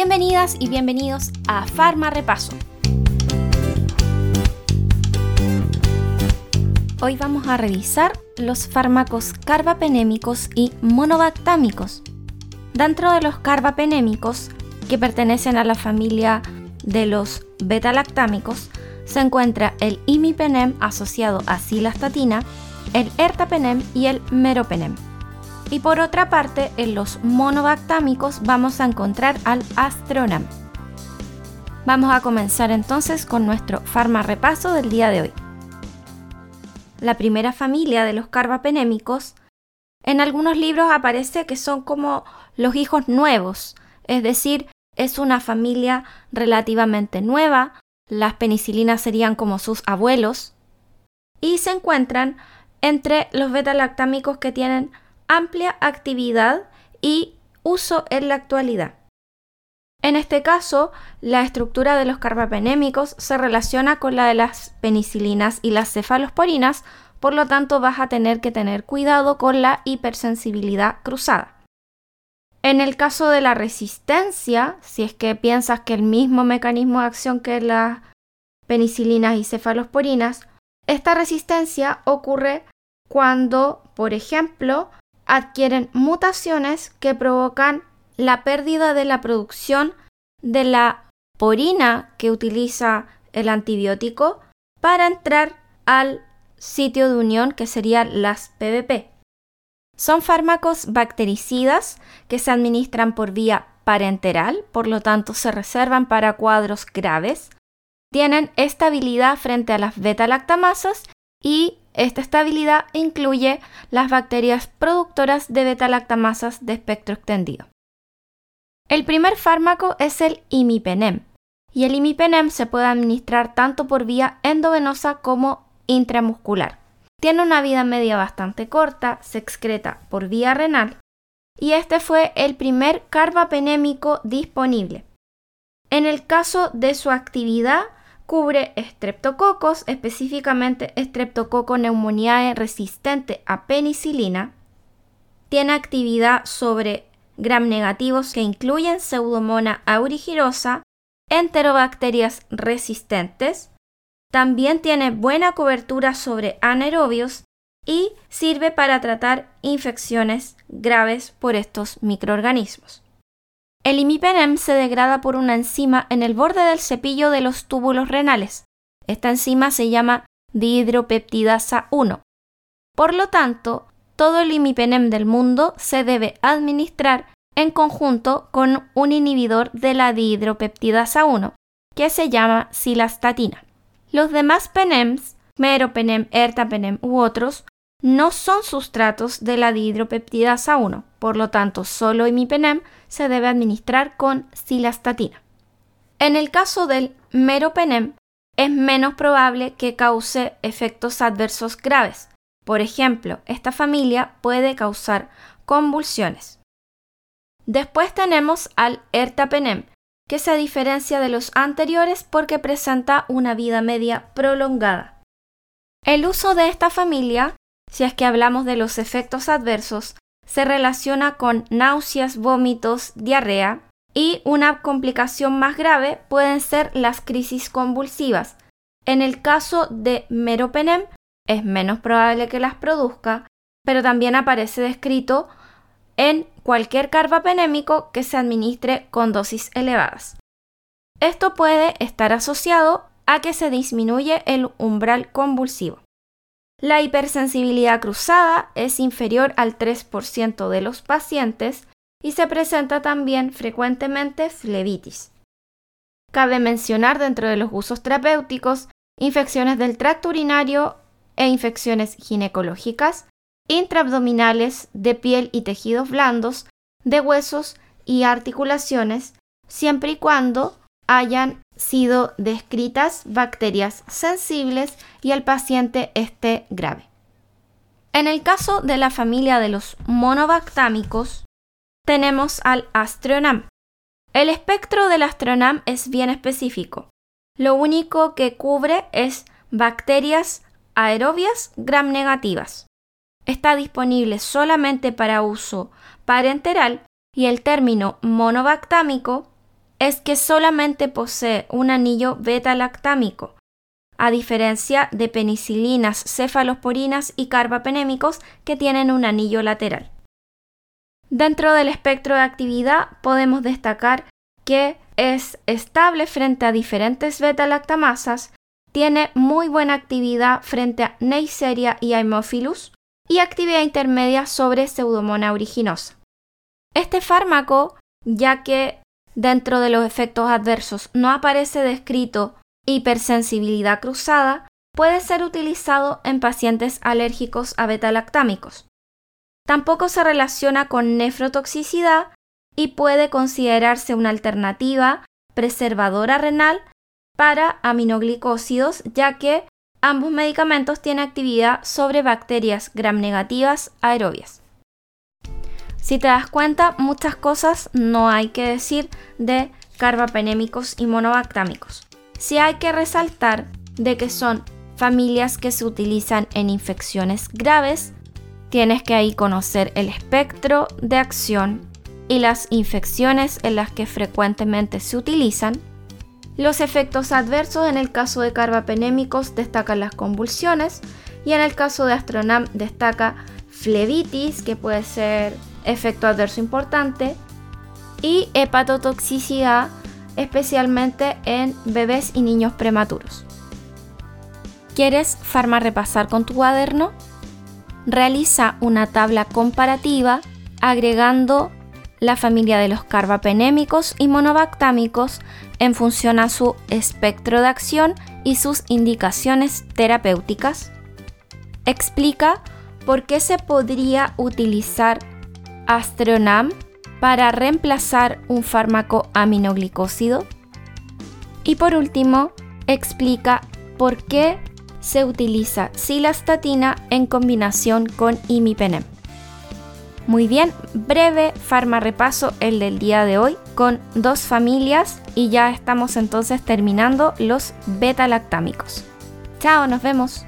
Bienvenidas y bienvenidos a Farma Repaso. Hoy vamos a revisar los fármacos carbapenémicos y monovactámicos. Dentro de los carbapenémicos, que pertenecen a la familia de los betalactámicos, se encuentra el imipenem asociado a silastatina, el ertapenem y el meropenem. Y por otra parte, en los monovactámicos vamos a encontrar al astronam. Vamos a comenzar entonces con nuestro repaso del día de hoy. La primera familia de los carbapenémicos, en algunos libros aparece que son como los hijos nuevos, es decir, es una familia relativamente nueva, las penicilinas serían como sus abuelos, y se encuentran entre los beta-lactámicos que tienen amplia actividad y uso en la actualidad. En este caso, la estructura de los carbapenémicos se relaciona con la de las penicilinas y las cefalosporinas, por lo tanto vas a tener que tener cuidado con la hipersensibilidad cruzada. En el caso de la resistencia, si es que piensas que el mismo mecanismo de acción que las penicilinas y cefalosporinas, esta resistencia ocurre cuando, por ejemplo, adquieren mutaciones que provocan la pérdida de la producción de la porina que utiliza el antibiótico para entrar al sitio de unión que serían las PVP. Son fármacos bactericidas que se administran por vía parenteral, por lo tanto se reservan para cuadros graves. Tienen estabilidad frente a las beta-lactamasas y esta estabilidad incluye las bacterias productoras de beta-lactamasas de espectro extendido. El primer fármaco es el imipenem, y el imipenem se puede administrar tanto por vía endovenosa como intramuscular. Tiene una vida media bastante corta, se excreta por vía renal y este fue el primer carbapenémico disponible. En el caso de su actividad, cubre estreptococos, específicamente estreptococo pneumoniae resistente a penicilina. Tiene actividad sobre gram negativos que incluyen Pseudomonas aurigirosa, enterobacterias resistentes, también tiene buena cobertura sobre anaerobios y sirve para tratar infecciones graves por estos microorganismos. El imipenem se degrada por una enzima en el borde del cepillo de los túbulos renales. Esta enzima se llama dihidropeptidasa 1. Por lo tanto, todo el imipenem del mundo se debe administrar en conjunto con un inhibidor de la dihidropeptidasa 1, que se llama silastatina. Los demás penems, meropenem, ertapenem u otros, no son sustratos de la dihidropeptidasa 1, por lo tanto, solo imipenem se debe administrar con silastatina. En el caso del meropenem, es menos probable que cause efectos adversos graves. Por ejemplo, esta familia puede causar convulsiones. Después tenemos al ertapenem, que se diferencia de los anteriores porque presenta una vida media prolongada. El uso de esta familia, si es que hablamos de los efectos adversos, se relaciona con náuseas, vómitos, diarrea y una complicación más grave pueden ser las crisis convulsivas. En el caso de meropenem es menos probable que las produzca, pero también aparece descrito en cualquier carbapenémico que se administre con dosis elevadas. Esto puede estar asociado a que se disminuye el umbral convulsivo. La hipersensibilidad cruzada es inferior al 3% de los pacientes y se presenta también frecuentemente flebitis. Cabe mencionar dentro de los usos terapéuticos infecciones del tracto urinario e infecciones ginecológicas, intraabdominales de piel y tejidos blandos, de huesos y articulaciones, siempre y cuando hayan sido descritas bacterias sensibles y el paciente esté grave. En el caso de la familia de los monobactámicos, tenemos al astronam. El espectro del astronam es bien específico. Lo único que cubre es bacterias aerobias gram negativas está disponible solamente para uso parenteral y el término monobactámico es que solamente posee un anillo beta-lactámico, a diferencia de penicilinas, cefalosporinas y carbapenémicos que tienen un anillo lateral. Dentro del espectro de actividad podemos destacar que es estable frente a diferentes beta-lactamasas, tiene muy buena actividad frente a Neisseria y Haemophilus y actividad intermedia sobre Pseudomonas aeruginosa. Este fármaco, ya que dentro de los efectos adversos no aparece descrito hipersensibilidad cruzada, puede ser utilizado en pacientes alérgicos a beta-lactámicos. Tampoco se relaciona con nefrotoxicidad y puede considerarse una alternativa preservadora renal para aminoglicósidos, ya que ambos medicamentos tienen actividad sobre bacterias gram negativas aerobias. Si te das cuenta, muchas cosas no hay que decir de carbapenémicos y monobactámicos. Sí hay que resaltar de que son familias que se utilizan en infecciones graves tienes que ahí conocer el espectro de acción y las infecciones en las que frecuentemente se utilizan. Los efectos adversos en el caso de carbapenémicos destacan las convulsiones y en el caso de Astronam destaca flebitis, que puede ser efecto adverso importante, y hepatotoxicidad, especialmente en bebés y niños prematuros. ¿Quieres farma repasar con tu cuaderno? realiza una tabla comparativa agregando la familia de los carbapenémicos y monobactámicos en función a su espectro de acción y sus indicaciones terapéuticas. Explica por qué se podría utilizar Astronam para reemplazar un fármaco aminoglicósido. Y por último, explica por qué se utiliza silastatina en combinación con imipenem. Muy bien, breve farma repaso el del día de hoy con dos familias y ya estamos entonces terminando los beta lactámicos. Chao, nos vemos.